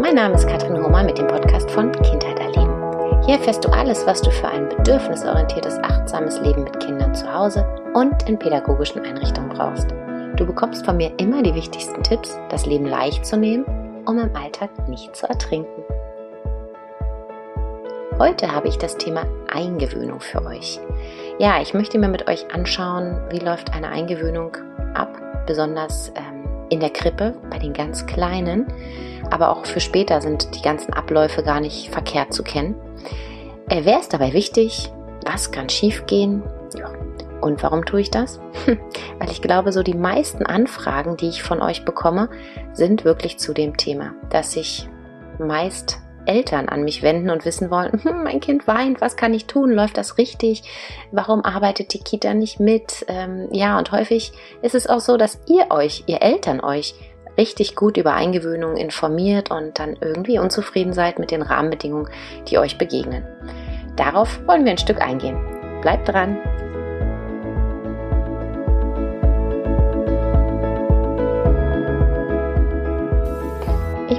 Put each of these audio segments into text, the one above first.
Mein Name ist Katrin Homer mit dem Podcast von Kindheit erleben. Hier erfährst du alles, was du für ein bedürfnisorientiertes, achtsames Leben mit Kindern zu Hause und in pädagogischen Einrichtungen brauchst. Du bekommst von mir immer die wichtigsten Tipps, das Leben leicht zu nehmen, um im Alltag nicht zu ertrinken. Heute habe ich das Thema Eingewöhnung für euch. Ja, ich möchte mir mit euch anschauen, wie läuft eine Eingewöhnung ab, besonders ähm, in der Krippe bei den ganz Kleinen aber auch für später sind die ganzen Abläufe gar nicht verkehrt zu kennen. Äh, wer ist dabei wichtig? Was kann schiefgehen? Ja. Und warum tue ich das? Weil ich glaube, so die meisten Anfragen, die ich von euch bekomme, sind wirklich zu dem Thema, dass sich meist Eltern an mich wenden und wissen wollen, hm, mein Kind weint, was kann ich tun? Läuft das richtig? Warum arbeitet die Kita nicht mit? Ähm, ja, und häufig ist es auch so, dass ihr euch, ihr Eltern euch richtig gut über Eingewöhnung informiert und dann irgendwie unzufrieden seid mit den Rahmenbedingungen, die euch begegnen. Darauf wollen wir ein Stück eingehen. Bleibt dran!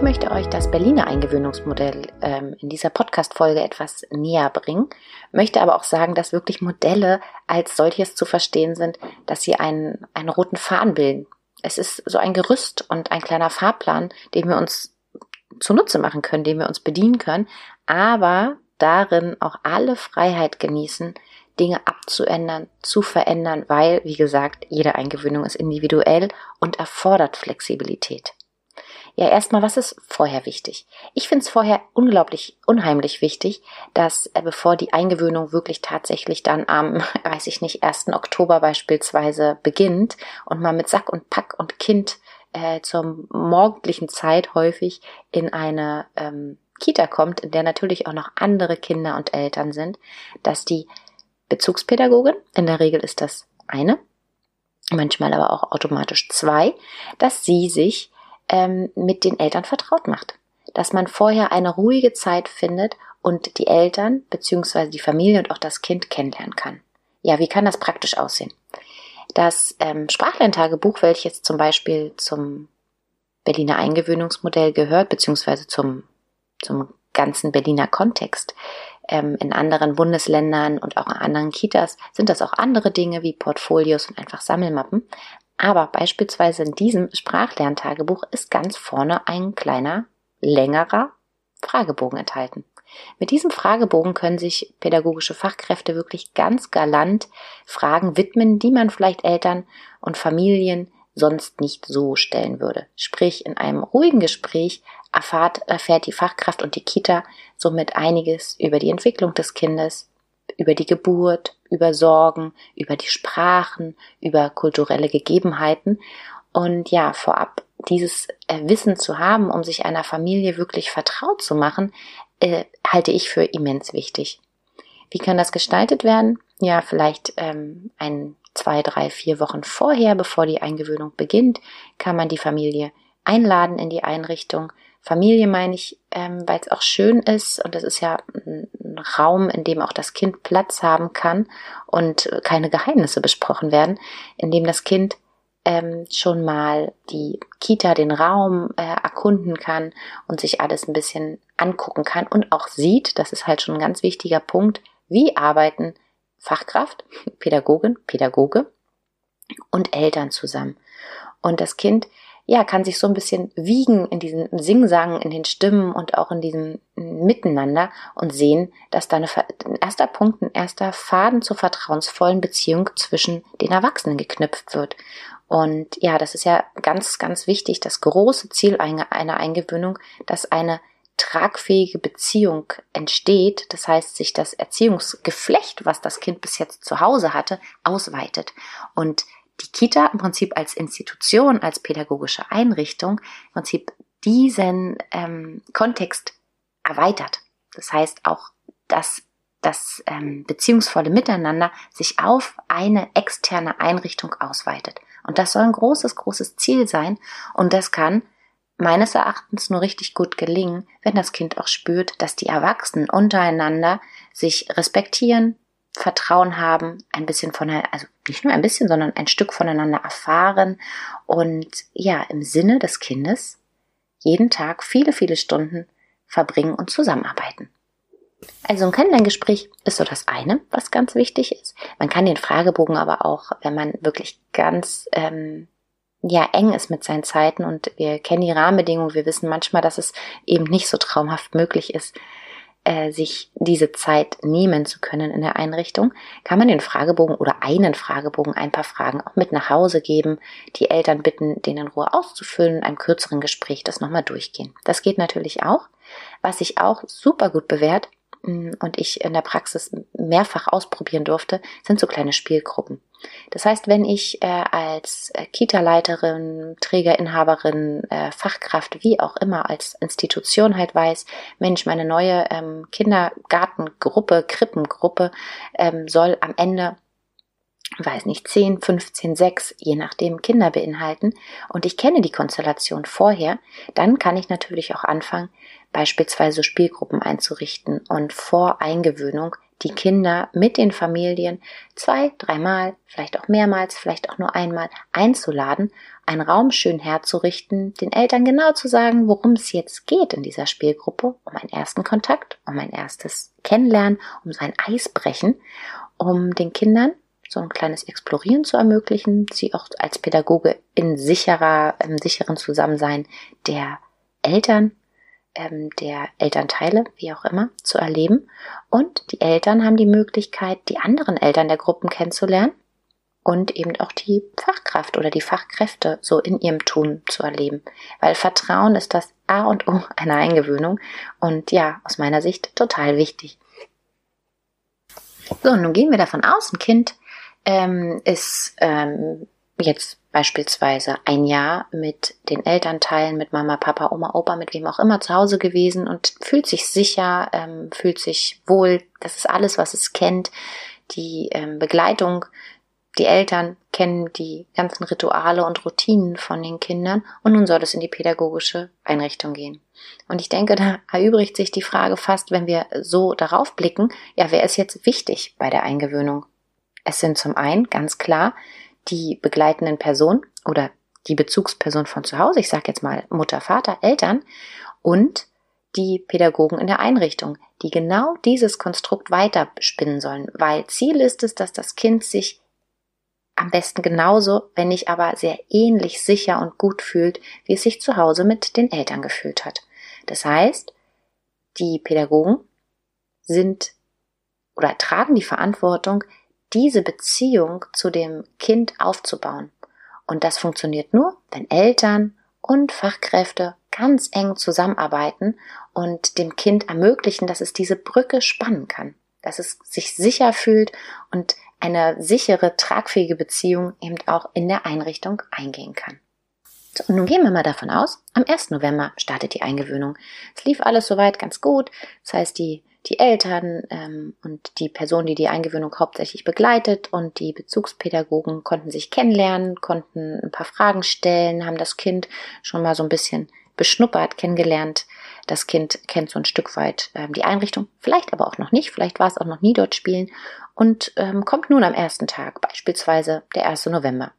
Ich möchte euch das Berliner Eingewöhnungsmodell ähm, in dieser Podcast-Folge etwas näher bringen, möchte aber auch sagen, dass wirklich Modelle als solches zu verstehen sind, dass sie einen, einen roten Faden bilden es ist so ein Gerüst und ein kleiner Fahrplan, den wir uns zunutze machen können, den wir uns bedienen können, aber darin auch alle Freiheit genießen, Dinge abzuändern, zu verändern, weil, wie gesagt, jede Eingewöhnung ist individuell und erfordert Flexibilität. Ja, erstmal, was ist vorher wichtig? Ich finde es vorher unglaublich, unheimlich wichtig, dass äh, bevor die Eingewöhnung wirklich tatsächlich dann am, weiß ich nicht, 1. Oktober beispielsweise beginnt und man mit Sack und Pack und Kind äh, zur morgendlichen Zeit häufig in eine ähm, Kita kommt, in der natürlich auch noch andere Kinder und Eltern sind, dass die Bezugspädagogin, in der Regel ist das eine, manchmal aber auch automatisch zwei, dass sie sich ähm, mit den Eltern vertraut macht. Dass man vorher eine ruhige Zeit findet und die Eltern bzw. die Familie und auch das Kind kennenlernen kann. Ja, wie kann das praktisch aussehen? Das ähm, Sprachlerntagebuch, welches zum Beispiel zum Berliner Eingewöhnungsmodell gehört, beziehungsweise zum, zum ganzen Berliner Kontext. Ähm, in anderen Bundesländern und auch in anderen Kitas sind das auch andere Dinge wie Portfolios und einfach Sammelmappen. Aber beispielsweise in diesem Sprachlerntagebuch ist ganz vorne ein kleiner, längerer Fragebogen enthalten. Mit diesem Fragebogen können sich pädagogische Fachkräfte wirklich ganz galant Fragen widmen, die man vielleicht Eltern und Familien sonst nicht so stellen würde. Sprich, in einem ruhigen Gespräch erfahrt, erfährt die Fachkraft und die Kita somit einiges über die Entwicklung des Kindes, über die Geburt, über Sorgen, über die Sprachen, über kulturelle Gegebenheiten. Und ja, vorab dieses äh, Wissen zu haben, um sich einer Familie wirklich vertraut zu machen, äh, halte ich für immens wichtig. Wie kann das gestaltet werden? Ja, vielleicht ähm, ein, zwei, drei, vier Wochen vorher, bevor die Eingewöhnung beginnt, kann man die Familie einladen in die Einrichtung, Familie meine ich, ähm, weil es auch schön ist. Und das ist ja ein Raum, in dem auch das Kind Platz haben kann und keine Geheimnisse besprochen werden, in dem das Kind ähm, schon mal die Kita, den Raum äh, erkunden kann und sich alles ein bisschen angucken kann und auch sieht, das ist halt schon ein ganz wichtiger Punkt, wie arbeiten Fachkraft, Pädagogin, Pädagoge und Eltern zusammen. Und das Kind ja, kann sich so ein bisschen wiegen in diesem Singsang, in den Stimmen und auch in diesem Miteinander und sehen, dass da eine, ein erster Punkt, ein erster Faden zur vertrauensvollen Beziehung zwischen den Erwachsenen geknüpft wird. Und ja, das ist ja ganz, ganz wichtig, das große Ziel einer Eingewöhnung, dass eine tragfähige Beziehung entsteht, das heißt, sich das Erziehungsgeflecht, was das Kind bis jetzt zu Hause hatte, ausweitet. Und die Kita im Prinzip als Institution, als pädagogische Einrichtung im Prinzip diesen ähm, Kontext erweitert. Das heißt auch, dass das ähm, beziehungsvolle Miteinander sich auf eine externe Einrichtung ausweitet. Und das soll ein großes, großes Ziel sein. Und das kann meines Erachtens nur richtig gut gelingen, wenn das Kind auch spürt, dass die Erwachsenen untereinander sich respektieren, Vertrauen haben, ein bisschen von, also nicht nur ein bisschen, sondern ein Stück voneinander erfahren und ja, im Sinne des Kindes jeden Tag viele, viele Stunden verbringen und zusammenarbeiten. Also ein Kennenlerngespräch ist so das eine, was ganz wichtig ist. Man kann den Fragebogen aber auch, wenn man wirklich ganz ähm, ja eng ist mit seinen Zeiten und wir kennen die Rahmenbedingungen, wir wissen manchmal, dass es eben nicht so traumhaft möglich ist, äh, sich diese Zeit nehmen zu können in der Einrichtung, kann man den Fragebogen oder einen Fragebogen ein paar Fragen auch mit nach Hause geben, die Eltern bitten, den in Ruhe auszufüllen, in einem kürzeren Gespräch das nochmal durchgehen. Das geht natürlich auch. Was sich auch super gut bewährt, mm, und ich in der Praxis mehrfach ausprobieren durfte, sind so kleine Spielgruppen. Das heißt, wenn ich äh, als äh, Kita-Leiterin, Trägerinhaberin, äh, Fachkraft, wie auch immer, als Institution halt weiß, Mensch, meine neue ähm, Kindergartengruppe, Krippengruppe ähm, soll am Ende weiß nicht, 10, 15, 6, je nachdem Kinder beinhalten und ich kenne die Konstellation vorher, dann kann ich natürlich auch anfangen, beispielsweise Spielgruppen einzurichten und vor Eingewöhnung die Kinder mit den Familien zwei, dreimal, vielleicht auch mehrmals, vielleicht auch nur einmal einzuladen, einen Raum schön herzurichten, den Eltern genau zu sagen, worum es jetzt geht in dieser Spielgruppe, um einen ersten Kontakt, um ein erstes Kennenlernen, um so ein Eisbrechen, um den Kindern so ein kleines Explorieren zu ermöglichen, sie auch als Pädagoge in sicherer, im sicheren Zusammensein der Eltern ähm, der Elternteile, wie auch immer, zu erleben. Und die Eltern haben die Möglichkeit, die anderen Eltern der Gruppen kennenzulernen und eben auch die Fachkraft oder die Fachkräfte so in ihrem Tun zu erleben. Weil Vertrauen ist das A und O einer Eingewöhnung und ja, aus meiner Sicht total wichtig. So, nun gehen wir davon aus, ein Kind ähm, ist ähm, jetzt beispielsweise ein Jahr mit den Elternteilen, mit Mama, Papa, Oma, Opa, mit wem auch immer zu Hause gewesen und fühlt sich sicher, ähm, fühlt sich wohl. Das ist alles, was es kennt. Die ähm, Begleitung, die Eltern kennen die ganzen Rituale und Routinen von den Kindern und nun soll es in die pädagogische Einrichtung gehen. Und ich denke, da erübrigt sich die Frage fast, wenn wir so darauf blicken, ja, wer ist jetzt wichtig bei der Eingewöhnung? Es sind zum einen ganz klar die begleitenden Personen oder die Bezugsperson von zu Hause, ich sage jetzt mal Mutter, Vater, Eltern und die Pädagogen in der Einrichtung, die genau dieses Konstrukt weiterspinnen sollen, weil Ziel ist es, dass das Kind sich am besten genauso, wenn nicht aber sehr ähnlich sicher und gut fühlt, wie es sich zu Hause mit den Eltern gefühlt hat. Das heißt, die Pädagogen sind oder tragen die Verantwortung, diese Beziehung zu dem Kind aufzubauen. Und das funktioniert nur, wenn Eltern und Fachkräfte ganz eng zusammenarbeiten und dem Kind ermöglichen, dass es diese Brücke spannen kann, dass es sich sicher fühlt und eine sichere, tragfähige Beziehung eben auch in der Einrichtung eingehen kann. So, und nun gehen wir mal davon aus, am 1. November startet die Eingewöhnung. Es lief alles soweit ganz gut. Das heißt, die die Eltern ähm, und die Person, die die Eingewöhnung hauptsächlich begleitet und die Bezugspädagogen konnten sich kennenlernen, konnten ein paar Fragen stellen, haben das Kind schon mal so ein bisschen beschnuppert, kennengelernt. Das Kind kennt so ein Stück weit ähm, die Einrichtung, vielleicht aber auch noch nicht, vielleicht war es auch noch nie dort spielen und ähm, kommt nun am ersten Tag, beispielsweise der 1. November.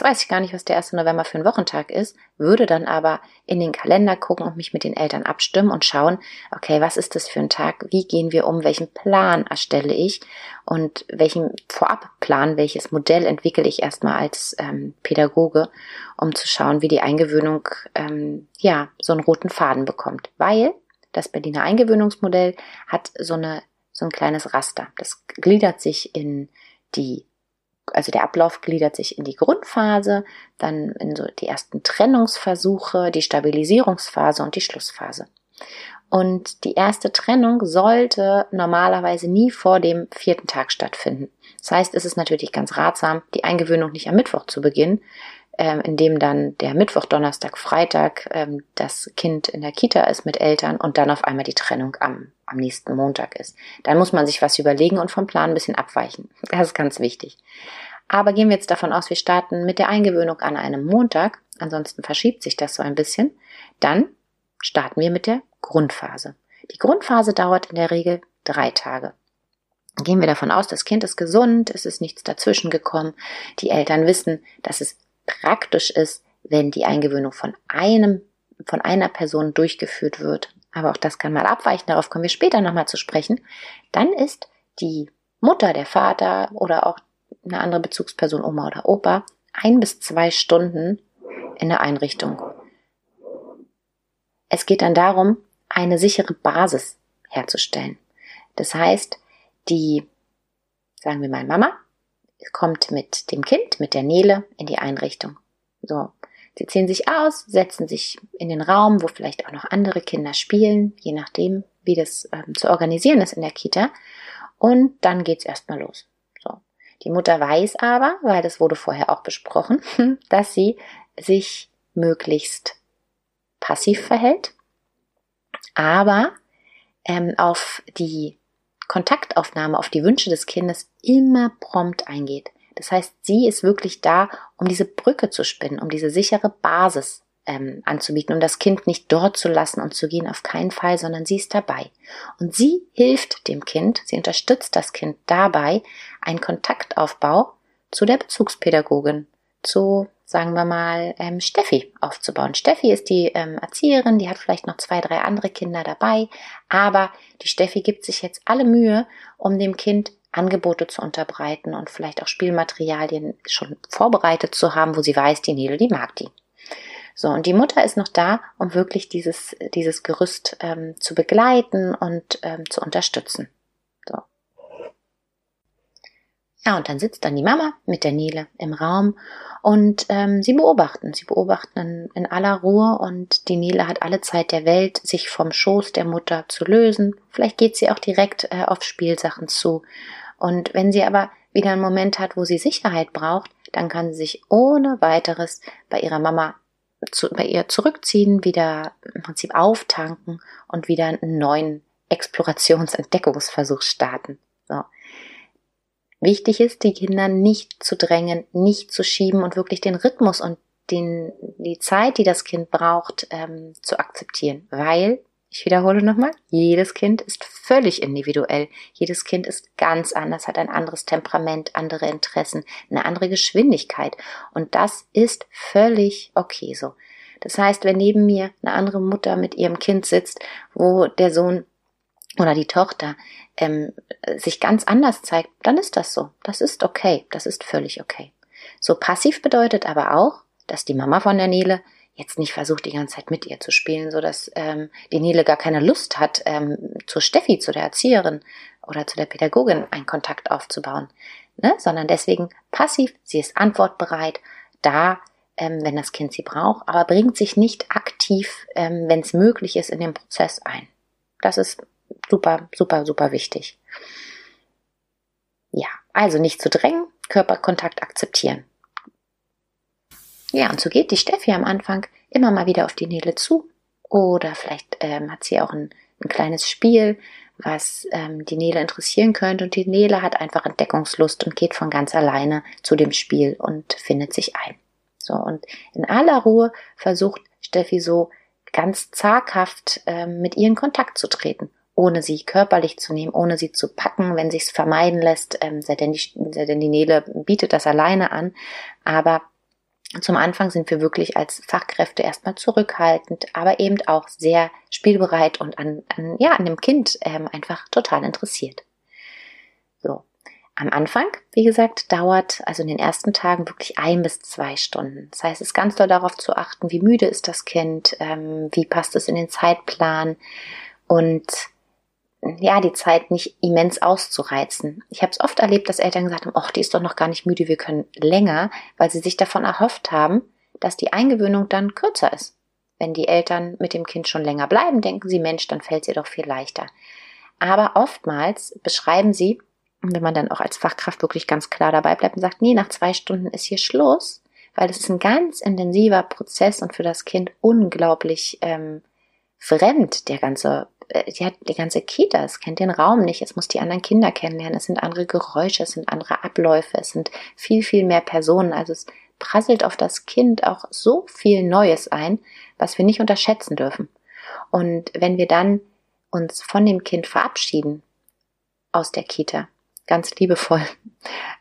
Jetzt weiß ich gar nicht, was der 1. November für ein Wochentag ist, würde dann aber in den Kalender gucken und mich mit den Eltern abstimmen und schauen, okay, was ist das für ein Tag? Wie gehen wir um? Welchen Plan erstelle ich? Und welchen Vorabplan, welches Modell entwickle ich erstmal als ähm, Pädagoge, um zu schauen, wie die Eingewöhnung ähm, ja so einen roten Faden bekommt. Weil das Berliner Eingewöhnungsmodell hat so eine so ein kleines Raster. Das gliedert sich in die also der Ablauf gliedert sich in die Grundphase, dann in so die ersten Trennungsversuche, die Stabilisierungsphase und die Schlussphase. Und die erste Trennung sollte normalerweise nie vor dem vierten Tag stattfinden. Das heißt, es ist natürlich ganz ratsam, die Eingewöhnung nicht am Mittwoch zu beginnen, ähm, in dem dann der Mittwoch, Donnerstag, Freitag ähm, das Kind in der Kita ist mit Eltern und dann auf einmal die Trennung am, am nächsten Montag ist. Dann muss man sich was überlegen und vom Plan ein bisschen abweichen. Das ist ganz wichtig. Aber gehen wir jetzt davon aus, wir starten mit der Eingewöhnung an einem Montag, ansonsten verschiebt sich das so ein bisschen, dann starten wir mit der Grundphase. Die Grundphase dauert in der Regel drei Tage. Gehen wir davon aus, das Kind ist gesund, es ist nichts dazwischen gekommen, die Eltern wissen, dass es praktisch ist, wenn die Eingewöhnung von einem von einer Person durchgeführt wird, aber auch das kann mal abweichen, darauf kommen wir später nochmal zu sprechen, dann ist die Mutter, der Vater oder auch eine andere Bezugsperson, Oma oder Opa, ein bis zwei Stunden in der Einrichtung. Es geht dann darum, eine sichere Basis herzustellen. Das heißt, die, sagen wir mal Mama, kommt mit dem Kind, mit der Nele in die Einrichtung. So. Sie ziehen sich aus, setzen sich in den Raum, wo vielleicht auch noch andere Kinder spielen, je nachdem, wie das ähm, zu organisieren ist in der Kita. Und dann geht's erstmal los. So. Die Mutter weiß aber, weil das wurde vorher auch besprochen, dass sie sich möglichst passiv verhält, aber ähm, auf die Kontaktaufnahme, auf die Wünsche des Kindes immer prompt eingeht. Das heißt, sie ist wirklich da, um diese Brücke zu spinnen, um diese sichere Basis ähm, anzubieten, um das Kind nicht dort zu lassen und zu gehen, auf keinen Fall, sondern sie ist dabei. Und sie hilft dem Kind, sie unterstützt das Kind dabei, einen Kontaktaufbau zu der Bezugspädagogin, zu sagen wir mal, ähm, Steffi aufzubauen. Steffi ist die ähm, Erzieherin, die hat vielleicht noch zwei, drei andere Kinder dabei, aber die Steffi gibt sich jetzt alle Mühe, um dem Kind Angebote zu unterbreiten und vielleicht auch Spielmaterialien schon vorbereitet zu haben, wo sie weiß, die Nele, die mag die. So, und die Mutter ist noch da, um wirklich dieses, dieses Gerüst ähm, zu begleiten und ähm, zu unterstützen. So. Ja, und dann sitzt dann die Mama mit der Nele im Raum und ähm, sie beobachten, sie beobachten in, aller Ruhe und die Nele hat alle Zeit der Welt, sich vom Schoß der Mutter zu lösen. Vielleicht geht sie auch direkt äh, auf Spielsachen zu. Und wenn sie aber wieder einen Moment hat, wo sie Sicherheit braucht, dann kann sie sich ohne weiteres bei ihrer Mama zu, bei ihr zurückziehen, wieder im Prinzip auftanken und wieder einen neuen Explorationsentdeckungsversuch starten. So. Wichtig ist, die Kinder nicht zu drängen, nicht zu schieben und wirklich den Rhythmus und den, die Zeit, die das Kind braucht, ähm, zu akzeptieren. Weil, ich wiederhole nochmal, jedes Kind ist völlig individuell. Jedes Kind ist ganz anders, hat ein anderes Temperament, andere Interessen, eine andere Geschwindigkeit. Und das ist völlig okay so. Das heißt, wenn neben mir eine andere Mutter mit ihrem Kind sitzt, wo der Sohn oder die Tochter ähm, sich ganz anders zeigt, dann ist das so. Das ist okay. Das ist völlig okay. So passiv bedeutet aber auch, dass die Mama von der Nele jetzt nicht versucht, die ganze Zeit mit ihr zu spielen, so dass ähm, die Nele gar keine Lust hat, ähm, zur Steffi, zu der Erzieherin oder zu der Pädagogin einen Kontakt aufzubauen, ne? sondern deswegen passiv, sie ist antwortbereit, da, ähm, wenn das Kind sie braucht, aber bringt sich nicht aktiv, ähm, wenn es möglich ist, in den Prozess ein. Das ist super, super, super wichtig. Ja, also nicht zu drängen, Körperkontakt akzeptieren. Ja, und so geht die Steffi am Anfang immer mal wieder auf die Nele zu. Oder vielleicht ähm, hat sie auch ein, ein kleines Spiel, was ähm, die Nele interessieren könnte. Und die Nele hat einfach Entdeckungslust und geht von ganz alleine zu dem Spiel und findet sich ein. So, und in aller Ruhe versucht Steffi so ganz zaghaft ähm, mit ihr in Kontakt zu treten ohne sie körperlich zu nehmen, ohne sie zu packen, wenn sich's vermeiden lässt, ähm, sei, denn die, sei denn die Nele bietet das alleine an. Aber zum Anfang sind wir wirklich als Fachkräfte erstmal zurückhaltend, aber eben auch sehr spielbereit und an, an ja, an dem Kind ähm, einfach total interessiert. So. Am Anfang, wie gesagt, dauert also in den ersten Tagen wirklich ein bis zwei Stunden. Das heißt, es ist ganz doll darauf zu achten, wie müde ist das Kind, ähm, wie passt es in den Zeitplan und ja, die Zeit nicht immens auszureizen. Ich habe es oft erlebt, dass Eltern gesagt haben, ach, die ist doch noch gar nicht müde, wir können länger, weil sie sich davon erhofft haben, dass die Eingewöhnung dann kürzer ist. Wenn die Eltern mit dem Kind schon länger bleiben, denken sie, Mensch, dann fällt es ihr doch viel leichter. Aber oftmals beschreiben sie, wenn man dann auch als Fachkraft wirklich ganz klar dabei bleibt und sagt, nee, nach zwei Stunden ist hier Schluss, weil es ist ein ganz intensiver Prozess und für das Kind unglaublich ähm, fremd, der ganze die hat die ganze Kita, es kennt den Raum nicht, es muss die anderen Kinder kennenlernen, es sind andere Geräusche, es sind andere Abläufe, es sind viel, viel mehr Personen. Also es prasselt auf das Kind auch so viel Neues ein, was wir nicht unterschätzen dürfen. Und wenn wir dann uns von dem Kind verabschieden aus der Kita, ganz liebevoll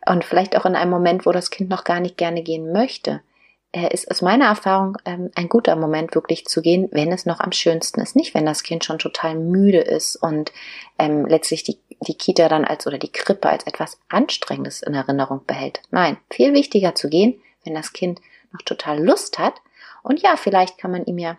und vielleicht auch in einem Moment, wo das Kind noch gar nicht gerne gehen möchte, äh, ist aus meiner Erfahrung ähm, ein guter Moment, wirklich zu gehen, wenn es noch am schönsten ist. Nicht, wenn das Kind schon total müde ist und ähm, letztlich die, die Kita dann als oder die Krippe als etwas Anstrengendes in Erinnerung behält. Nein, viel wichtiger zu gehen, wenn das Kind noch total Lust hat. Und ja, vielleicht kann man ihm ja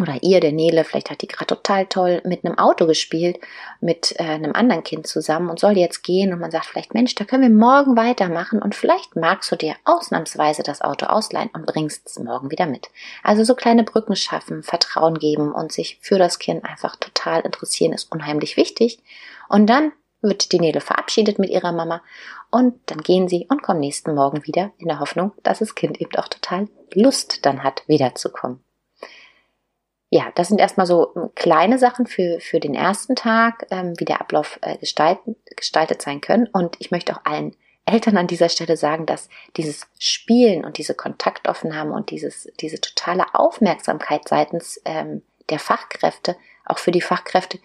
oder ihr, der Nele, vielleicht hat die gerade total toll mit einem Auto gespielt, mit äh, einem anderen Kind zusammen und soll jetzt gehen und man sagt vielleicht, Mensch, da können wir morgen weitermachen und vielleicht magst du dir ausnahmsweise das Auto ausleihen und bringst es morgen wieder mit. Also so kleine Brücken schaffen, Vertrauen geben und sich für das Kind einfach total interessieren ist unheimlich wichtig. Und dann wird die Nele verabschiedet mit ihrer Mama und dann gehen sie und kommen nächsten Morgen wieder in der Hoffnung, dass das Kind eben auch total Lust dann hat, wiederzukommen ja, das sind erstmal so ähm, kleine Sachen für, für den ersten Tag, ähm, wie der Ablauf äh, gestalten, gestaltet sein können. Und ich möchte auch allen Eltern an dieser Stelle sagen, dass dieses Spielen und diese Kontaktaufnahme und dieses, diese totale Aufmerksamkeit seitens ähm, der Fachkräfte auch für die Fachkräfte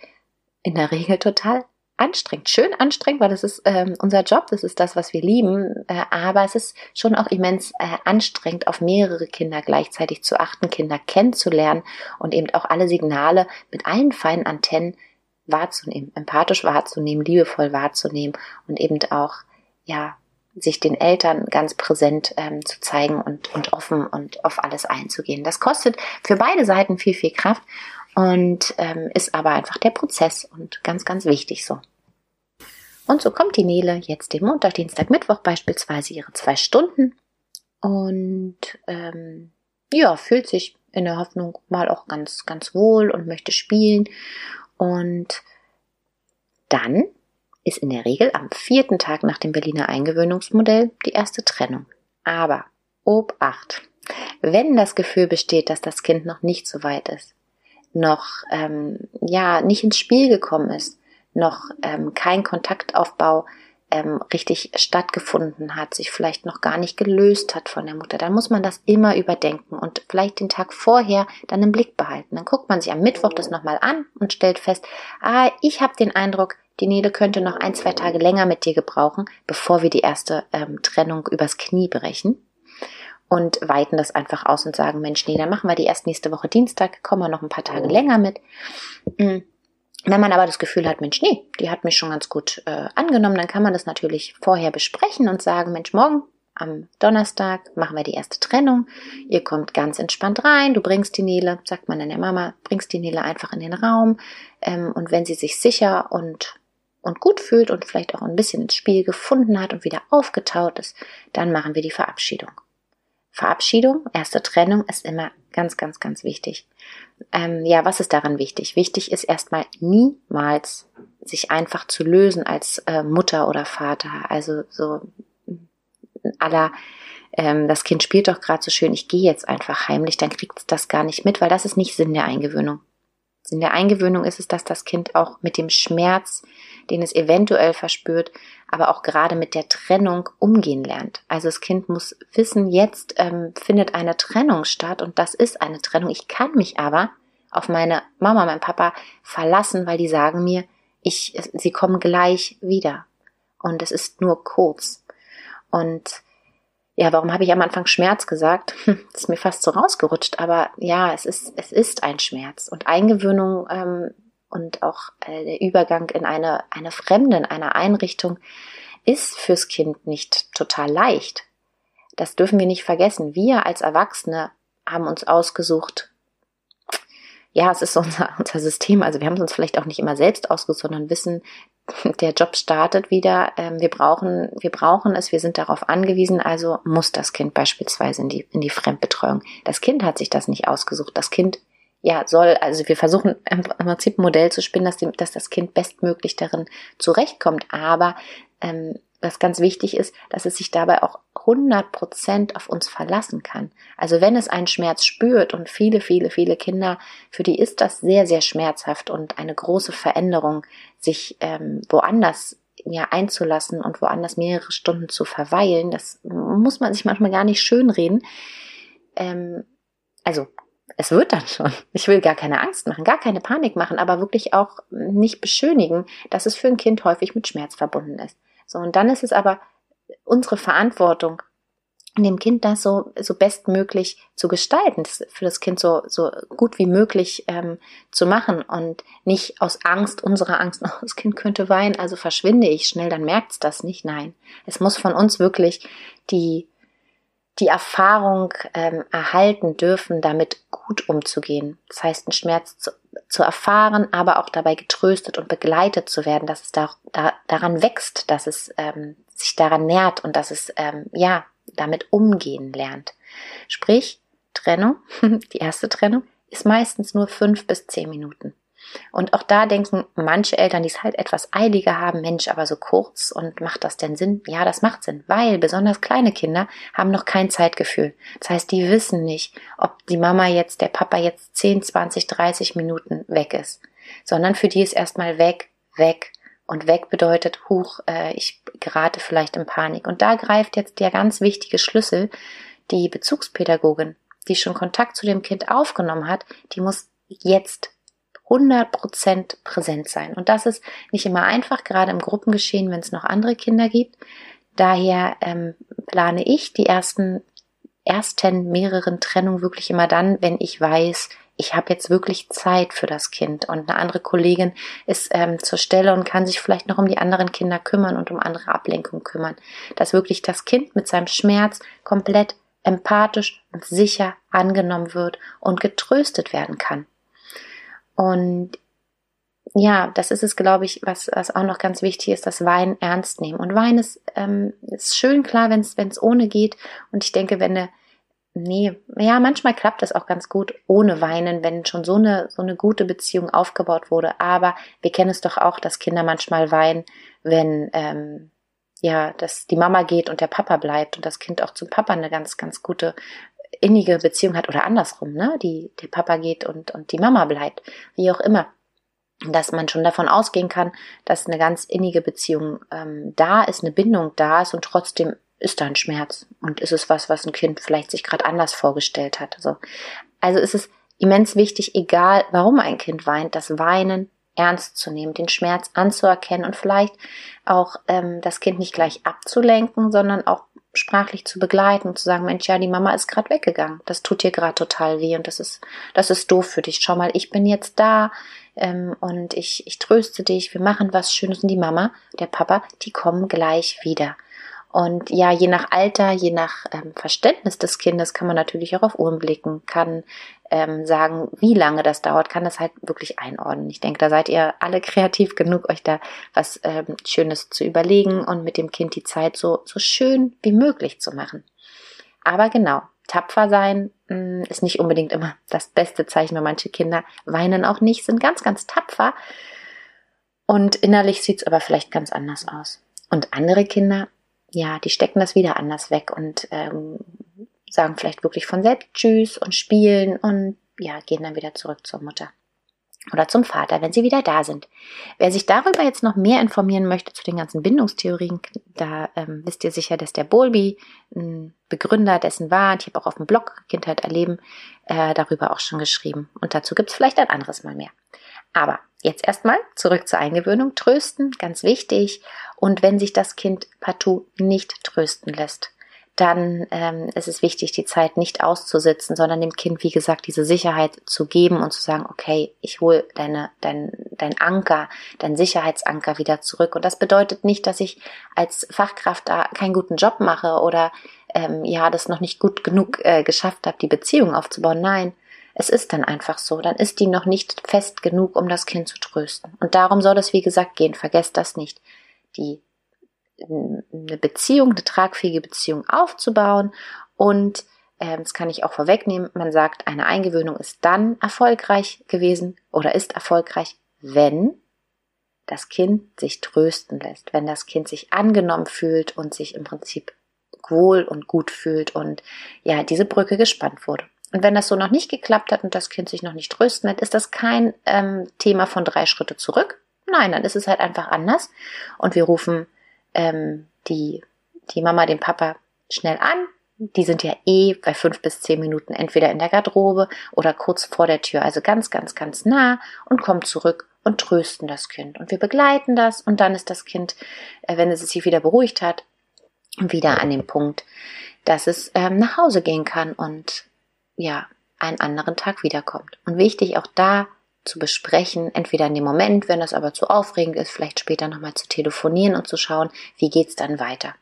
in der Regel total anstrengend, schön anstrengend, weil das ist ähm, unser Job, das ist das, was wir lieben, äh, aber es ist schon auch immens äh, anstrengend, auf mehrere Kinder gleichzeitig zu achten, Kinder kennenzulernen und eben auch alle Signale mit allen feinen Antennen wahrzunehmen, empathisch wahrzunehmen, liebevoll wahrzunehmen und eben auch, ja, sich den Eltern ganz präsent ähm, zu zeigen und, und offen und auf alles einzugehen. Das kostet für beide Seiten viel, viel Kraft und ähm, ist aber einfach der Prozess und ganz, ganz wichtig so. Und so kommt die Nele jetzt den Montag, Dienstag, Mittwoch beispielsweise ihre zwei Stunden und ähm, ja, fühlt sich in der Hoffnung mal auch ganz, ganz wohl und möchte spielen. Und dann ist in der Regel am vierten Tag nach dem Berliner Eingewöhnungsmodell die erste Trennung. Aber Obacht, wenn das Gefühl besteht, dass das Kind noch nicht so weit ist, noch ähm, ja nicht ins Spiel gekommen ist, noch ähm, kein Kontaktaufbau ähm, richtig stattgefunden hat, sich vielleicht noch gar nicht gelöst hat von der Mutter, dann muss man das immer überdenken und vielleicht den Tag vorher dann im Blick behalten. Dann guckt man sich am Mittwoch das nochmal an und stellt fest, ah, ich habe den Eindruck, die Nele könnte noch ein, zwei Tage länger mit dir gebrauchen, bevor wir die erste ähm, Trennung übers Knie brechen und weiten das einfach aus und sagen, Mensch, nee, dann machen wir die erst nächste Woche Dienstag, kommen wir noch ein paar Tage länger mit. Mm. Wenn man aber das Gefühl hat, Mensch, nee, die hat mich schon ganz gut äh, angenommen, dann kann man das natürlich vorher besprechen und sagen, Mensch, morgen am Donnerstag machen wir die erste Trennung. Ihr kommt ganz entspannt rein, du bringst die Nele, sagt man dann der Mama, bringst die Nele einfach in den Raum. Ähm, und wenn sie sich sicher und, und gut fühlt und vielleicht auch ein bisschen ins Spiel gefunden hat und wieder aufgetaut ist, dann machen wir die Verabschiedung. Verabschiedung, erste Trennung ist immer ganz, ganz, ganz wichtig. Ähm, ja, was ist daran wichtig? Wichtig ist erstmal niemals sich einfach zu lösen als äh, Mutter oder Vater. Also so aller, ähm, das Kind spielt doch gerade so schön, ich gehe jetzt einfach heimlich, dann kriegt es das gar nicht mit, weil das ist nicht Sinn der Eingewöhnung. Sinn der Eingewöhnung ist es, dass das Kind auch mit dem Schmerz, den es eventuell verspürt, aber auch gerade mit der Trennung umgehen lernt. Also das Kind muss wissen, jetzt ähm, findet eine Trennung statt und das ist eine Trennung. Ich kann mich aber auf meine Mama, mein Papa verlassen, weil die sagen mir, ich, sie kommen gleich wieder. Und es ist nur kurz. Und ja, warum habe ich am Anfang Schmerz gesagt? Ist mir fast so rausgerutscht, aber ja, es ist, es ist ein Schmerz. Und Eingewöhnung ähm, und auch äh, der Übergang in eine, eine Fremde, in eine Einrichtung ist fürs Kind nicht total leicht. Das dürfen wir nicht vergessen. Wir als Erwachsene haben uns ausgesucht, ja, es ist unser, unser System. Also wir haben es uns vielleicht auch nicht immer selbst ausgesucht, sondern wissen, der Job startet wieder, ähm, wir brauchen, wir brauchen es, wir sind darauf angewiesen, also muss das Kind beispielsweise in die, in die Fremdbetreuung. Das Kind hat sich das nicht ausgesucht. Das Kind, ja, soll, also wir versuchen im Prinzip ein Modell zu spinnen, dass, die, dass das Kind bestmöglich darin zurechtkommt, aber ähm, was ganz wichtig ist, dass es sich dabei auch 100 Prozent auf uns verlassen kann. Also wenn es einen Schmerz spürt und viele, viele, viele Kinder, für die ist das sehr, sehr schmerzhaft und eine große Veränderung, sich ähm, woanders ja, einzulassen und woanders mehrere Stunden zu verweilen, das muss man sich manchmal gar nicht schönreden. Ähm, also es wird dann schon. Ich will gar keine Angst machen, gar keine Panik machen, aber wirklich auch nicht beschönigen, dass es für ein Kind häufig mit Schmerz verbunden ist. So, und dann ist es aber unsere Verantwortung, dem Kind das so, so bestmöglich zu gestalten, das für das Kind so, so gut wie möglich ähm, zu machen und nicht aus Angst, unserer Angst, oh, das Kind könnte weinen, also verschwinde ich schnell, dann merkt's das nicht. Nein, es muss von uns wirklich die, die Erfahrung ähm, erhalten dürfen, damit gut umzugehen. Das heißt, einen Schmerz zu, zu erfahren, aber auch dabei getröstet und begleitet zu werden, dass es da, da, daran wächst, dass es ähm, sich daran nährt und dass es ähm, ja damit umgehen lernt. Sprich, Trennung, die erste Trennung, ist meistens nur fünf bis zehn Minuten. Und auch da denken manche Eltern, die es halt etwas eiliger haben, Mensch, aber so kurz und macht das denn Sinn? Ja, das macht Sinn, weil besonders kleine Kinder haben noch kein Zeitgefühl. Das heißt, die wissen nicht, ob die Mama jetzt, der Papa jetzt 10, 20, 30 Minuten weg ist, sondern für die ist erstmal weg, weg, und weg bedeutet, huch, äh, ich gerate vielleicht in Panik. Und da greift jetzt der ganz wichtige Schlüssel, die Bezugspädagogin, die schon Kontakt zu dem Kind aufgenommen hat, die muss jetzt 100% präsent sein. Und das ist nicht immer einfach, gerade im Gruppengeschehen, wenn es noch andere Kinder gibt. Daher ähm, plane ich die ersten, ersten mehreren Trennungen wirklich immer dann, wenn ich weiß, ich habe jetzt wirklich Zeit für das Kind und eine andere Kollegin ist ähm, zur Stelle und kann sich vielleicht noch um die anderen Kinder kümmern und um andere Ablenkungen kümmern. Dass wirklich das Kind mit seinem Schmerz komplett empathisch und sicher angenommen wird und getröstet werden kann. Und ja, das ist es, glaube ich, was, was auch noch ganz wichtig ist, das Weinen ernst nehmen. Und Wein ist, ähm, ist schön klar, wenn es ohne geht. Und ich denke, wenn eine Nee, ja, manchmal klappt es auch ganz gut ohne Weinen, wenn schon so eine, so eine gute Beziehung aufgebaut wurde. Aber wir kennen es doch auch, dass Kinder manchmal weinen, wenn, ähm, ja, dass die Mama geht und der Papa bleibt und das Kind auch zum Papa eine ganz, ganz gute innige Beziehung hat oder andersrum, ne? Die, der Papa geht und, und die Mama bleibt. Wie auch immer. Dass man schon davon ausgehen kann, dass eine ganz innige Beziehung ähm, da ist, eine Bindung da ist und trotzdem ist da ein Schmerz und ist es was, was ein Kind vielleicht sich gerade anders vorgestellt hat. Also, also ist es immens wichtig, egal warum ein Kind weint, das Weinen ernst zu nehmen, den Schmerz anzuerkennen und vielleicht auch ähm, das Kind nicht gleich abzulenken, sondern auch sprachlich zu begleiten und zu sagen, Mensch, ja, die Mama ist gerade weggegangen. Das tut dir gerade total weh und das ist, das ist doof für dich. Schau mal, ich bin jetzt da ähm, und ich, ich tröste dich, wir machen was Schönes und die Mama, der Papa, die kommen gleich wieder. Und ja, je nach Alter, je nach ähm, Verständnis des Kindes kann man natürlich auch auf Uhren blicken, kann ähm, sagen, wie lange das dauert, kann das halt wirklich einordnen. Ich denke, da seid ihr alle kreativ genug, euch da was ähm, Schönes zu überlegen und mit dem Kind die Zeit so, so schön wie möglich zu machen. Aber genau, tapfer sein mh, mm, ist nicht unbedingt immer das beste Zeichen, weil manche Kinder weinen auch nicht, sind ganz, ganz tapfer. Und innerlich sieht's aber vielleicht ganz anders aus. Und andere Kinder ja, die stecken das wieder anders weg und ähm, sagen vielleicht wirklich von selbst Tschüss und spielen und ja, gehen dann wieder zurück zur Mutter oder zum Vater, wenn sie wieder da sind. Wer sich darüber jetzt noch mehr informieren möchte zu den ganzen Bindungstheorien, da ähm, wisst ihr sicher, dass der Bowlby ein Begründer dessen war. Ich habe auch auf dem Blog Kindheit erleben äh, darüber auch schon geschrieben. Und dazu gibt's vielleicht ein anderes Mal mehr. Aber jetzt erstmal zurück zur Eingewöhnung. Trösten, ganz wichtig. Und wenn sich das Kind partout nicht trösten lässt, dann ähm, ist es wichtig, die Zeit nicht auszusitzen, sondern dem Kind, wie gesagt, diese Sicherheit zu geben und zu sagen, okay, ich hole deine, dein, dein Anker, dein Sicherheitsanker wieder zurück. Und das bedeutet nicht, dass ich als Fachkraft da keinen guten Job mache oder ähm, ja, das noch nicht gut genug äh, geschafft habe, die Beziehung aufzubauen. Nein, es ist dann einfach so. Dann ist die noch nicht fest genug, um das Kind zu trösten. Und darum soll es, wie gesagt, gehen. Vergesst das nicht. Die, eine Beziehung, eine tragfähige Beziehung aufzubauen und ähm, das kann ich auch vorwegnehmen. Man sagt, eine Eingewöhnung ist dann erfolgreich gewesen oder ist erfolgreich, wenn das Kind sich trösten lässt, wenn das Kind sich angenommen fühlt und sich im Prinzip wohl und gut fühlt und ja, diese Brücke gespannt wurde. Und wenn das so noch nicht geklappt hat und das Kind sich noch nicht trösten hat, ist das kein ähm, Thema von drei Schritte zurück. Nein, dann ist es halt einfach anders. Und wir rufen ähm, die, die Mama, den Papa schnell an. Die sind ja eh bei fünf bis zehn Minuten entweder in der Garderobe oder kurz vor der Tür, also ganz, ganz, ganz nah und kommen zurück und trösten das Kind. Und wir begleiten das und dann ist das Kind, äh, wenn es sich wieder beruhigt hat, wieder an dem Punkt, dass es ähm, nach Hause gehen kann und ja, einen anderen Tag wiederkommt. Und wichtig auch da zu besprechen, entweder in dem Moment, wenn das aber zu aufregend ist, vielleicht später nochmal zu telefonieren und zu schauen, wie geht's dann weiter.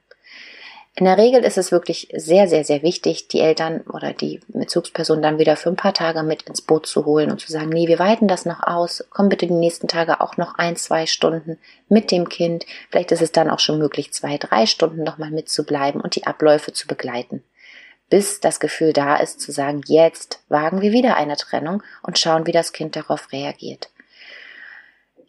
In der Regel ist es wirklich sehr, sehr, sehr wichtig, die Eltern oder die Bezugsperson dann wieder für ein paar Tage mit ins Boot zu holen und zu sagen, nee, wir weiten das noch aus, komm bitte die nächsten Tage auch noch ein, zwei Stunden mit dem Kind. Vielleicht ist es dann auch schon möglich, zwei, drei Stunden nochmal mitzubleiben und die Abläufe zu begleiten. Bis das Gefühl da ist, zu sagen, jetzt wagen wir wieder eine Trennung und schauen, wie das Kind darauf reagiert.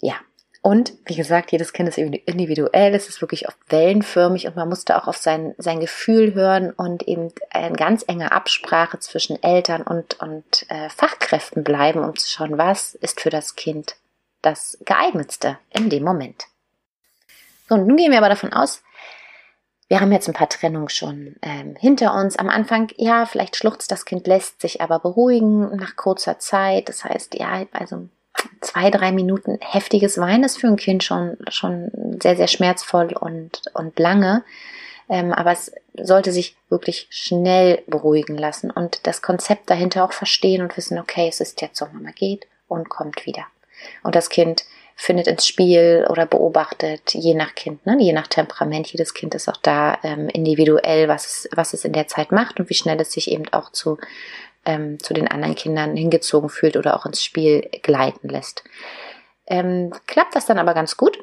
Ja, und wie gesagt, jedes Kind ist individuell, es ist wirklich oft wellenförmig und man musste auch auf sein, sein Gefühl hören und eben eine ganz enge Absprache zwischen Eltern und, und äh, Fachkräften bleiben, um zu schauen, was ist für das Kind das geeignetste in dem Moment. So, nun gehen wir aber davon aus, wir haben jetzt ein paar Trennungen schon ähm, hinter uns. Am Anfang, ja, vielleicht schluchzt das Kind, lässt sich aber beruhigen nach kurzer Zeit. Das heißt, ja, also zwei, drei Minuten heftiges Weinen ist für ein Kind schon, schon sehr, sehr schmerzvoll und, und lange. Ähm, aber es sollte sich wirklich schnell beruhigen lassen und das Konzept dahinter auch verstehen und wissen, okay, es ist jetzt so, Mama geht und kommt wieder. Und das Kind findet ins Spiel oder beobachtet, je nach Kind, ne? je nach Temperament. Jedes Kind ist auch da ähm, individuell, was es, was es in der Zeit macht und wie schnell es sich eben auch zu ähm, zu den anderen Kindern hingezogen fühlt oder auch ins Spiel gleiten lässt. Ähm, klappt das dann aber ganz gut.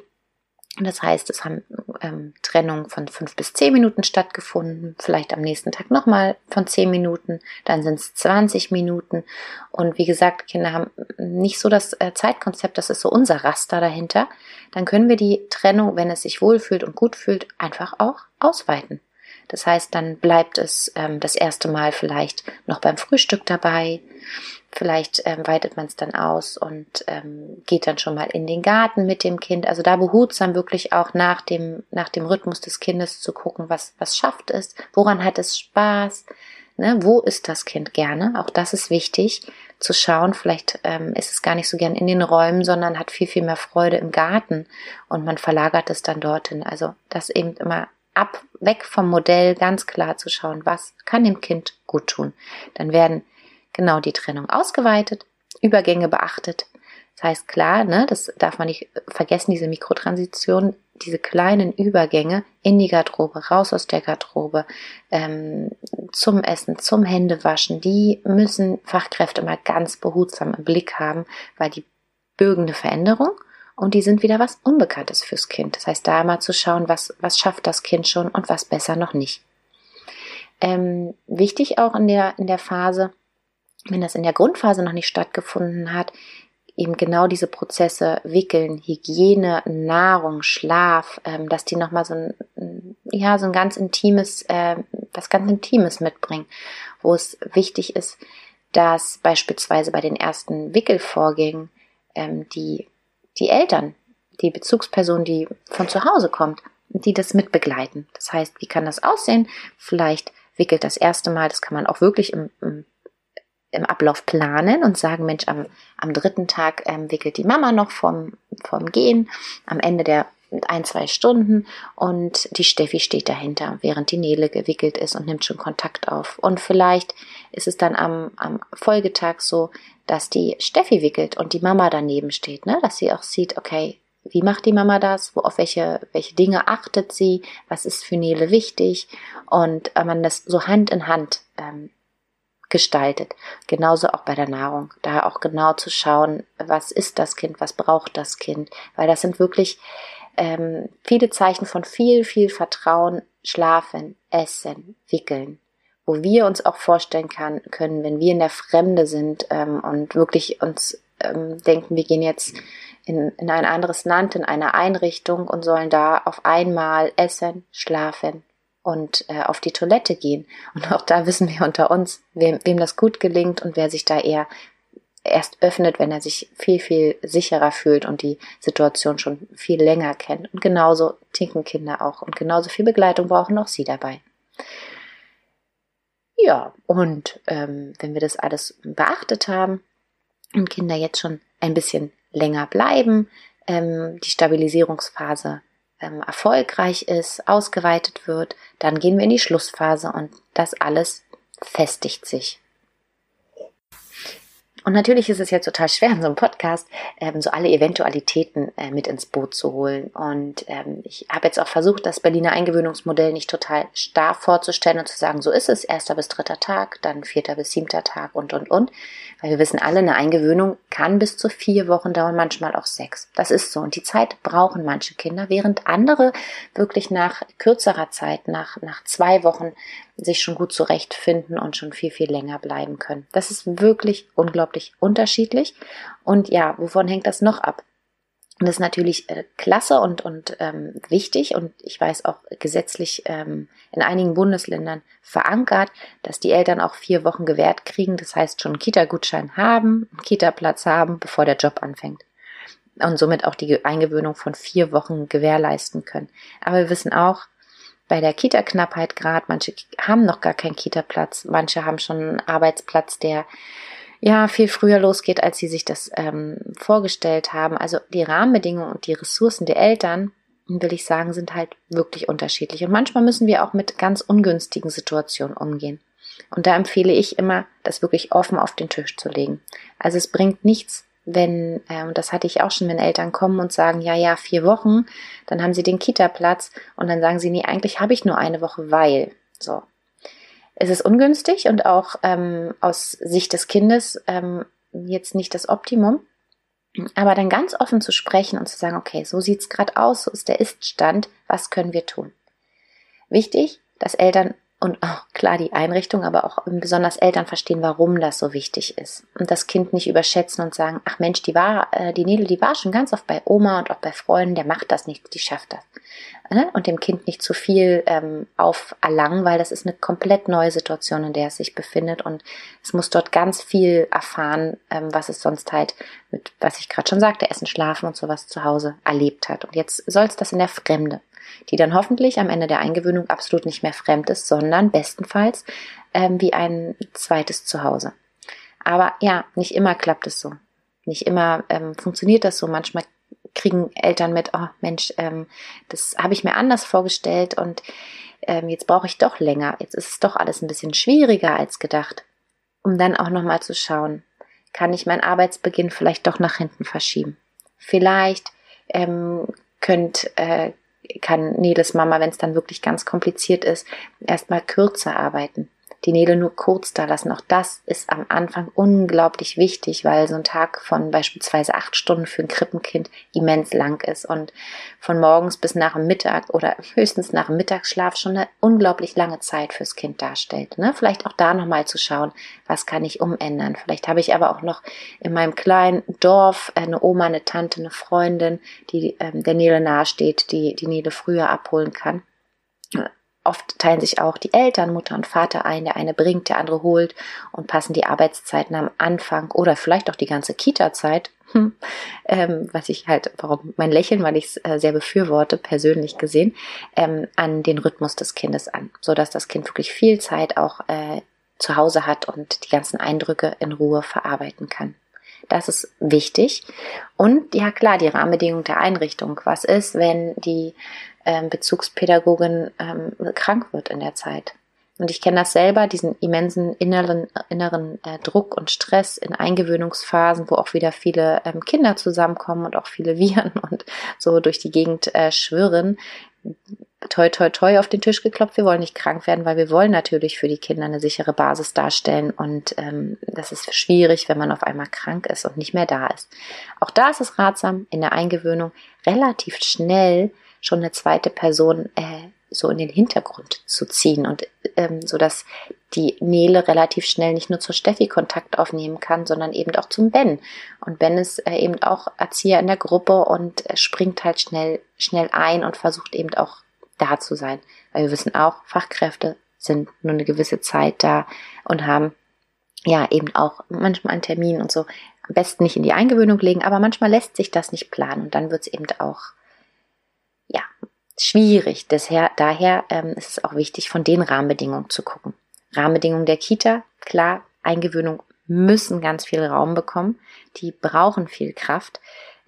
Das heißt, es haben ähm, Trennungen von fünf bis zehn Minuten stattgefunden, vielleicht am nächsten Tag nochmal von zehn Minuten, dann sind es 20 Minuten. Und wie gesagt, Kinder haben nicht so das äh, Zeitkonzept, das ist so unser Raster dahinter. Dann können wir die Trennung, wenn es sich wohlfühlt und gut fühlt, einfach auch ausweiten. Das heißt, dann bleibt es ähm, das erste Mal vielleicht noch beim Frühstück dabei. Vielleicht ähm, weitet man es dann aus und ähm, geht dann schon mal in den Garten mit dem Kind. Also da behutsam wirklich auch nach dem, nach dem Rhythmus des Kindes zu gucken, was, was schafft es, woran hat es Spaß, ne, wo ist das Kind gerne. Auch das ist wichtig zu schauen. Vielleicht ähm, ist es gar nicht so gern in den Räumen, sondern hat viel, viel mehr Freude im Garten und man verlagert es dann dorthin. Also das eben immer ab, weg vom Modell ganz klar zu schauen, was kann dem Kind gut tun. Dann werden genau die Trennung ausgeweitet, Übergänge beachtet. Das heißt klar, ne, das darf man nicht vergessen, diese Mikrotransition, diese kleinen Übergänge in die Garderobe, raus aus der Garderobe, ähm, zum Essen, zum Händewaschen, die müssen Fachkräfte mal ganz behutsam im Blick haben, weil die bürgen eine Veränderung und die sind wieder was Unbekanntes fürs Kind. Das heißt, da mal zu schauen, was, was schafft das Kind schon und was besser noch nicht. Ähm, wichtig auch in der, in der Phase, wenn das in der Grundphase noch nicht stattgefunden hat, eben genau diese Prozesse wickeln, Hygiene, Nahrung, Schlaf, ähm, dass die nochmal so ein, ja, so ein ganz intimes, äh, was ganz Intimes mitbringen, wo es wichtig ist, dass beispielsweise bei den ersten Wickelvorgängen ähm, die die Eltern, die Bezugsperson, die von zu Hause kommt, die das mitbegleiten. Das heißt, wie kann das aussehen? Vielleicht wickelt das erste Mal, das kann man auch wirklich im, im, im Ablauf planen und sagen, Mensch, am, am dritten Tag ähm, wickelt die Mama noch vom, vom Gehen, am Ende der ein, zwei Stunden und die Steffi steht dahinter, während die Nele gewickelt ist und nimmt schon Kontakt auf. Und vielleicht ist es dann am, am Folgetag so, dass die Steffi wickelt und die Mama daneben steht, ne? dass sie auch sieht, okay, wie macht die Mama das? Wo, auf welche, welche Dinge achtet sie? Was ist für Nele wichtig? Und äh, man das so Hand in Hand ähm, gestaltet. Genauso auch bei der Nahrung. Da auch genau zu schauen, was ist das Kind, was braucht das Kind? Weil das sind wirklich ähm, viele Zeichen von viel, viel Vertrauen, Schlafen, Essen, Wickeln, wo wir uns auch vorstellen kann, können, wenn wir in der Fremde sind ähm, und wirklich uns ähm, denken, wir gehen jetzt in, in ein anderes Land, in eine Einrichtung und sollen da auf einmal essen, schlafen und äh, auf die Toilette gehen. Und auch da wissen wir unter uns, wem, wem das gut gelingt und wer sich da eher erst öffnet, wenn er sich viel, viel sicherer fühlt und die Situation schon viel länger kennt. Und genauso tinken Kinder auch. Und genauso viel Begleitung brauchen auch sie dabei. Ja, und ähm, wenn wir das alles beachtet haben und Kinder jetzt schon ein bisschen länger bleiben, ähm, die Stabilisierungsphase ähm, erfolgreich ist, ausgeweitet wird, dann gehen wir in die Schlussphase und das alles festigt sich. Und natürlich ist es jetzt total schwer, in so einem Podcast ähm, so alle Eventualitäten äh, mit ins Boot zu holen. Und ähm, ich habe jetzt auch versucht, das Berliner Eingewöhnungsmodell nicht total starr vorzustellen und zu sagen, so ist es, erster bis dritter Tag, dann vierter bis siebter Tag und, und, und. Weil wir wissen alle, eine Eingewöhnung kann bis zu vier Wochen dauern, manchmal auch sechs. Das ist so. Und die Zeit brauchen manche Kinder, während andere wirklich nach kürzerer Zeit, nach, nach zwei Wochen, sich schon gut zurechtfinden und schon viel, viel länger bleiben können. Das ist wirklich unglaublich unterschiedlich. Und ja, wovon hängt das noch ab? das ist natürlich äh, klasse und, und ähm, wichtig und ich weiß auch gesetzlich ähm, in einigen Bundesländern verankert, dass die Eltern auch vier Wochen gewährt kriegen. Das heißt schon Kita-Gutschein haben, Kita-Platz haben, bevor der Job anfängt. Und somit auch die Eingewöhnung von vier Wochen gewährleisten können. Aber wir wissen auch, bei der Kita-Knappheit gerade. Manche haben noch gar keinen Kita-Platz. Manche haben schon einen Arbeitsplatz, der ja viel früher losgeht, als sie sich das ähm, vorgestellt haben. Also die Rahmenbedingungen und die Ressourcen der Eltern, will ich sagen, sind halt wirklich unterschiedlich. Und manchmal müssen wir auch mit ganz ungünstigen Situationen umgehen. Und da empfehle ich immer, das wirklich offen auf den Tisch zu legen. Also es bringt nichts, wenn, äh, und das hatte ich auch schon, wenn Eltern kommen und sagen, ja, ja, vier Wochen, dann haben sie den Kita-Platz und dann sagen sie, nee, eigentlich habe ich nur eine Woche, weil. So. Es ist ungünstig und auch ähm, aus Sicht des Kindes ähm, jetzt nicht das Optimum. Aber dann ganz offen zu sprechen und zu sagen, okay, so sieht's gerade aus, so ist der Iststand, was können wir tun? Wichtig, dass Eltern und auch klar die Einrichtung, aber auch besonders Eltern verstehen, warum das so wichtig ist. Und das Kind nicht überschätzen und sagen, ach Mensch, die war, äh, die Nele, die war schon ganz oft bei Oma und auch bei Freunden, der macht das nicht, die schafft das. Ne? Und dem Kind nicht zu viel ähm, auferlangen, weil das ist eine komplett neue Situation, in der es sich befindet und es muss dort ganz viel erfahren, ähm, was es sonst halt mit, was ich gerade schon sagte, Essen, Schlafen und sowas zu Hause erlebt hat. Und jetzt soll es das in der Fremde die dann hoffentlich am Ende der Eingewöhnung absolut nicht mehr fremd ist, sondern bestenfalls ähm, wie ein zweites Zuhause. Aber ja, nicht immer klappt es so. Nicht immer ähm, funktioniert das so. Manchmal kriegen Eltern mit, oh Mensch, ähm, das habe ich mir anders vorgestellt und ähm, jetzt brauche ich doch länger. Jetzt ist es doch alles ein bisschen schwieriger als gedacht. Um dann auch nochmal zu schauen, kann ich meinen Arbeitsbeginn vielleicht doch nach hinten verschieben. Vielleicht ähm, könnt, äh, kann Neles Mama, wenn es dann wirklich ganz kompliziert ist, erstmal kürzer arbeiten die Nägel nur kurz da lassen. Auch das ist am Anfang unglaublich wichtig, weil so ein Tag von beispielsweise acht Stunden für ein Krippenkind immens lang ist und von morgens bis nach dem Mittag oder höchstens nach dem Mittagsschlaf schon eine unglaublich lange Zeit fürs Kind darstellt. Ne? Vielleicht auch da nochmal zu schauen, was kann ich umändern. Vielleicht habe ich aber auch noch in meinem kleinen Dorf eine Oma, eine Tante, eine Freundin, die ähm, der Nele nahesteht, die die Nele früher abholen kann Oft teilen sich auch die Eltern, Mutter und Vater ein. Der eine bringt, der andere holt und passen die Arbeitszeiten am Anfang oder vielleicht auch die ganze Kita-Zeit, hm, ähm, was ich halt, warum mein Lächeln, weil ich es äh, sehr befürworte, persönlich gesehen, ähm, an den Rhythmus des Kindes an, so dass das Kind wirklich viel Zeit auch äh, zu Hause hat und die ganzen Eindrücke in Ruhe verarbeiten kann. Das ist wichtig. Und ja klar, die Rahmenbedingungen der Einrichtung. Was ist, wenn die ähm, Bezugspädagogin ähm, krank wird in der Zeit? Und ich kenne das selber, diesen immensen inneren, inneren äh, Druck und Stress in Eingewöhnungsphasen, wo auch wieder viele ähm, Kinder zusammenkommen und auch viele Viren und so durch die Gegend äh, schwirren toi, toi, toi auf den Tisch geklopft. Wir wollen nicht krank werden, weil wir wollen natürlich für die Kinder eine sichere Basis darstellen. Und ähm, das ist schwierig, wenn man auf einmal krank ist und nicht mehr da ist. Auch da ist es ratsam, in der Eingewöhnung relativ schnell schon eine zweite Person äh, so in den Hintergrund zu ziehen und ähm, so dass die Nele relativ schnell nicht nur zur Steffi Kontakt aufnehmen kann, sondern eben auch zum Ben. Und Ben ist äh, eben auch Erzieher in der Gruppe und äh, springt halt schnell schnell ein und versucht eben auch da zu sein. Weil wir wissen auch, Fachkräfte sind nur eine gewisse Zeit da und haben ja eben auch manchmal einen Termin und so. Am besten nicht in die Eingewöhnung legen, aber manchmal lässt sich das nicht planen und dann wird es eben auch schwierig. Desher, daher ähm, ist es auch wichtig, von den Rahmenbedingungen zu gucken. Rahmenbedingungen der Kita, klar, Eingewöhnung müssen ganz viel Raum bekommen. Die brauchen viel Kraft.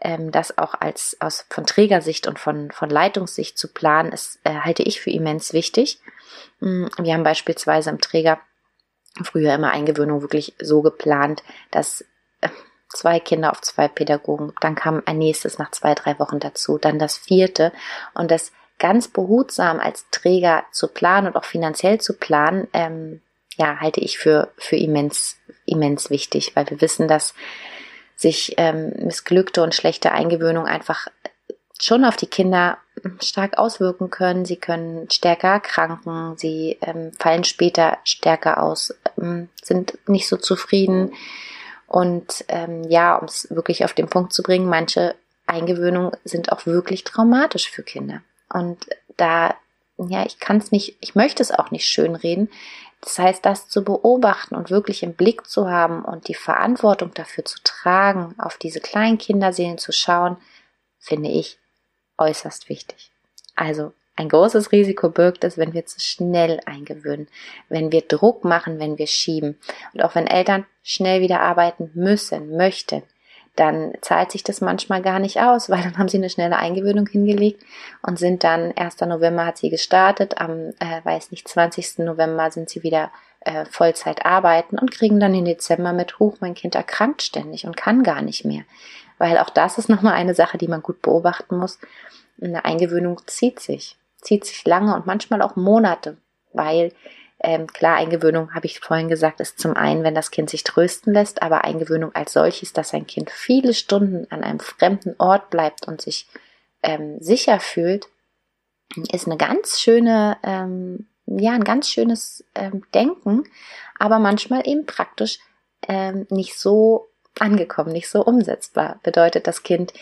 ähm, das auch als aus von Trägersicht und von, von Leitungssicht zu planen, ist, äh, halte ich für immens wichtig. Mm, wir haben beispielsweise im Träger früher immer Eingewöhnung wirklich so geplant, dass äh, zwei Kinder auf zwei Pädagogen, dann kam ein nächstes nach zwei, drei Wochen dazu, dann das vierte und das ganz behutsam als Träger zu planen und auch finanziell zu planen, ähm, ja, halte ich für, für immens, immens wichtig, weil wir wissen, dass sich ähm, missglückte und schlechte Eingewöhnung einfach schon auf die Kinder stark auswirken können. Sie können stärker erkranken, sie ähm, fallen später stärker aus, ähm, sind nicht so zufrieden. Und ähm, ja, um es wirklich auf den Punkt zu bringen, manche Eingewöhnungen sind auch wirklich traumatisch für Kinder. Und da, ja, ich kann es nicht, ich möchte es auch nicht schönreden. Das heißt, das zu beobachten und wirklich im Blick zu haben und die Verantwortung dafür zu tragen, auf diese kleinen Kinderseelen zu schauen, finde ich äußerst wichtig. Also ein großes Risiko birgt es, wenn wir zu schnell eingewöhnen, wenn wir Druck machen, wenn wir schieben. Und auch wenn Eltern schnell wieder arbeiten müssen, möchten, dann zahlt sich das manchmal gar nicht aus, weil dann haben sie eine schnelle Eingewöhnung hingelegt und sind dann 1. November hat sie gestartet, am, äh, weiß nicht, 20. November sind sie wieder äh, Vollzeit arbeiten und kriegen dann im Dezember mit, hoch, mein Kind erkrankt ständig und kann gar nicht mehr. Weil auch das ist nochmal eine Sache, die man gut beobachten muss. Eine Eingewöhnung zieht sich, zieht sich lange und manchmal auch Monate, weil ähm, klar, Eingewöhnung, habe ich vorhin gesagt, ist zum einen, wenn das Kind sich trösten lässt, aber Eingewöhnung als solches, dass ein Kind viele Stunden an einem fremden Ort bleibt und sich ähm, sicher fühlt, ist eine ganz schöne, ähm, ja, ein ganz schönes ähm, Denken, aber manchmal eben praktisch ähm, nicht so angekommen, nicht so umsetzbar. Bedeutet, das Kind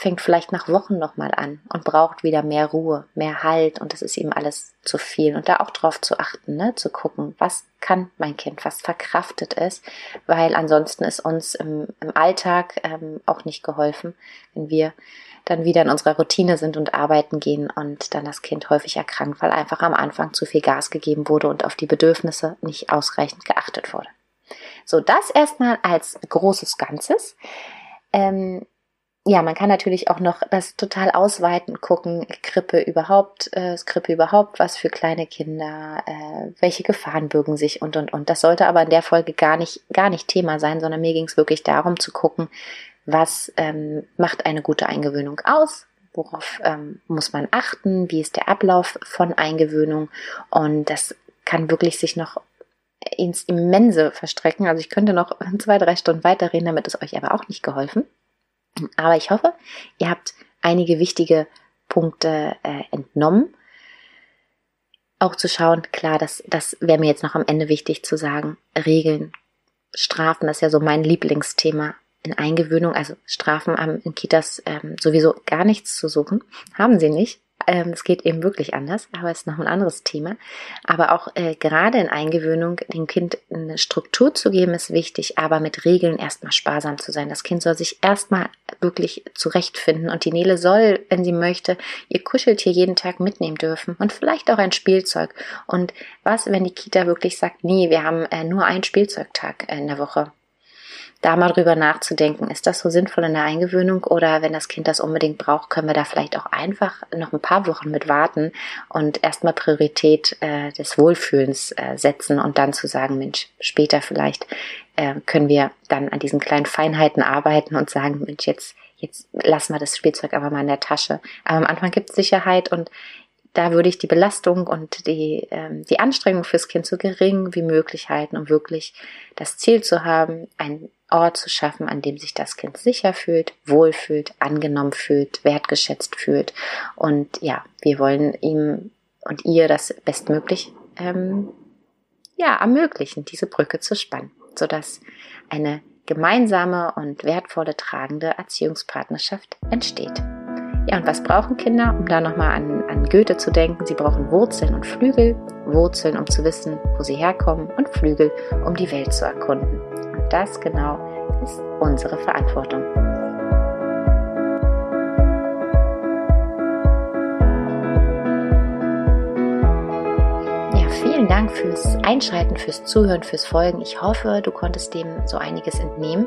fängt vielleicht nach Wochen nochmal an und braucht wieder mehr Ruhe, mehr Halt und das ist ihm alles zu viel. Und da auch drauf zu achten, ne? zu gucken, was kann mein Kind, was verkraftet es, weil ansonsten ist uns im, im Alltag ähm, auch nicht geholfen, wenn wir dann wieder in unserer Routine sind und arbeiten gehen und dann das Kind häufig erkrankt, weil einfach am Anfang zu viel Gas gegeben wurde und auf die Bedürfnisse nicht ausreichend geachtet wurde. So, das erstmal als großes Ganzes. Ähm, ja, man kann natürlich auch noch das total ausweiten, gucken, Krippe überhaupt, äh, Krippe überhaupt was für kleine Kinder, äh, welche Gefahren bürgen sich und und und. Das sollte aber in der Folge gar nicht, gar nicht Thema sein, sondern mir ging es wirklich darum zu gucken, was ähm, macht eine gute Eingewöhnung aus, worauf ähm, muss man achten, wie ist der Ablauf von Eingewöhnung und das kann wirklich sich noch ins Immense verstrecken. Also ich könnte noch zwei, drei Stunden weiterreden, damit ist euch aber auch nicht geholfen. Aber ich hoffe, ihr habt einige wichtige Punkte äh, entnommen. Auch zu schauen, klar, das, das wäre mir jetzt noch am Ende wichtig zu sagen. Regeln, Strafen, das ist ja so mein Lieblingsthema in Eingewöhnung. Also Strafen haben in Kitas ähm, sowieso gar nichts zu suchen. Haben sie nicht. Ähm, es geht eben wirklich anders, aber es ist noch ein anderes Thema. Aber auch äh, gerade in Eingewöhnung dem Kind eine Struktur zu geben, ist wichtig, aber mit Regeln erstmal sparsam zu sein. Das Kind soll sich erstmal wirklich zurechtfinden und die Nele soll, wenn sie möchte, ihr Kuscheltier jeden Tag mitnehmen dürfen und vielleicht auch ein Spielzeug. Und was, wenn die Kita wirklich sagt, nee, wir haben äh, nur einen Spielzeugtag in der Woche? Da mal drüber nachzudenken, ist das so sinnvoll in der Eingewöhnung oder wenn das Kind das unbedingt braucht, können wir da vielleicht auch einfach noch ein paar Wochen mit warten und erstmal Priorität äh, des Wohlfühlens äh, setzen und dann zu sagen, Mensch, später vielleicht äh, können wir dann an diesen kleinen Feinheiten arbeiten und sagen, Mensch, jetzt, jetzt lassen wir das Spielzeug aber mal in der Tasche. Aber am Anfang gibt es Sicherheit und da würde ich die Belastung und die, ähm, die Anstrengung fürs Kind so gering wie möglich halten, um wirklich das Ziel zu haben, ein Ort zu schaffen, an dem sich das Kind sicher fühlt, wohlfühlt, angenommen fühlt, wertgeschätzt fühlt. Und ja, wir wollen ihm und ihr das bestmöglich ähm, ja, ermöglichen, diese Brücke zu spannen, sodass eine gemeinsame und wertvolle tragende Erziehungspartnerschaft entsteht. Ja, und was brauchen Kinder, um da nochmal an, an Goethe zu denken? Sie brauchen Wurzeln und Flügel. Wurzeln, um zu wissen, wo sie herkommen und Flügel, um die Welt zu erkunden. Und das genau ist unsere Verantwortung. Vielen Dank fürs Einschalten, fürs Zuhören, fürs Folgen. Ich hoffe, du konntest dem so einiges entnehmen.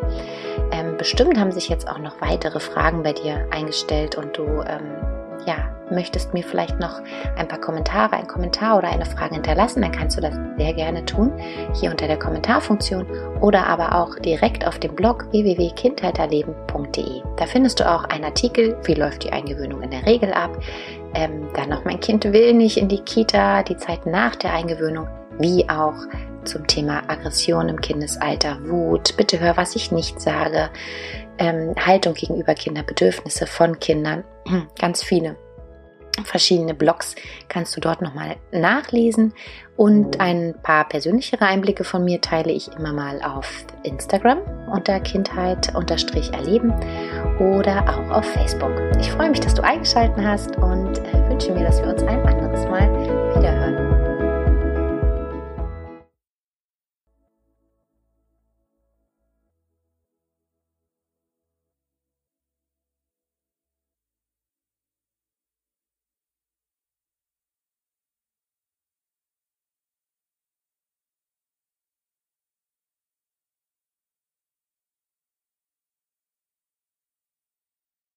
Ähm, bestimmt haben sich jetzt auch noch weitere Fragen bei dir eingestellt und du ähm, ja, möchtest mir vielleicht noch ein paar Kommentare, ein Kommentar oder eine Frage hinterlassen, dann kannst du das sehr gerne tun, hier unter der Kommentarfunktion oder aber auch direkt auf dem Blog www.kindheiterleben.de. Da findest du auch einen Artikel, wie läuft die Eingewöhnung in der Regel ab, ähm, dann noch mein Kind will nicht in die Kita, die Zeit nach der Eingewöhnung, wie auch zum Thema Aggression im Kindesalter, Wut, bitte hör, was ich nicht sage, ähm, Haltung gegenüber Kinderbedürfnisse von Kindern, ganz viele verschiedene Blogs kannst du dort nochmal nachlesen. Und ein paar persönlichere Einblicke von mir teile ich immer mal auf Instagram unter Kindheit-Erleben oder auch auf Facebook. Ich freue mich, dass du eingeschaltet hast und äh, wünsche mir, dass wir uns ein anderes Mal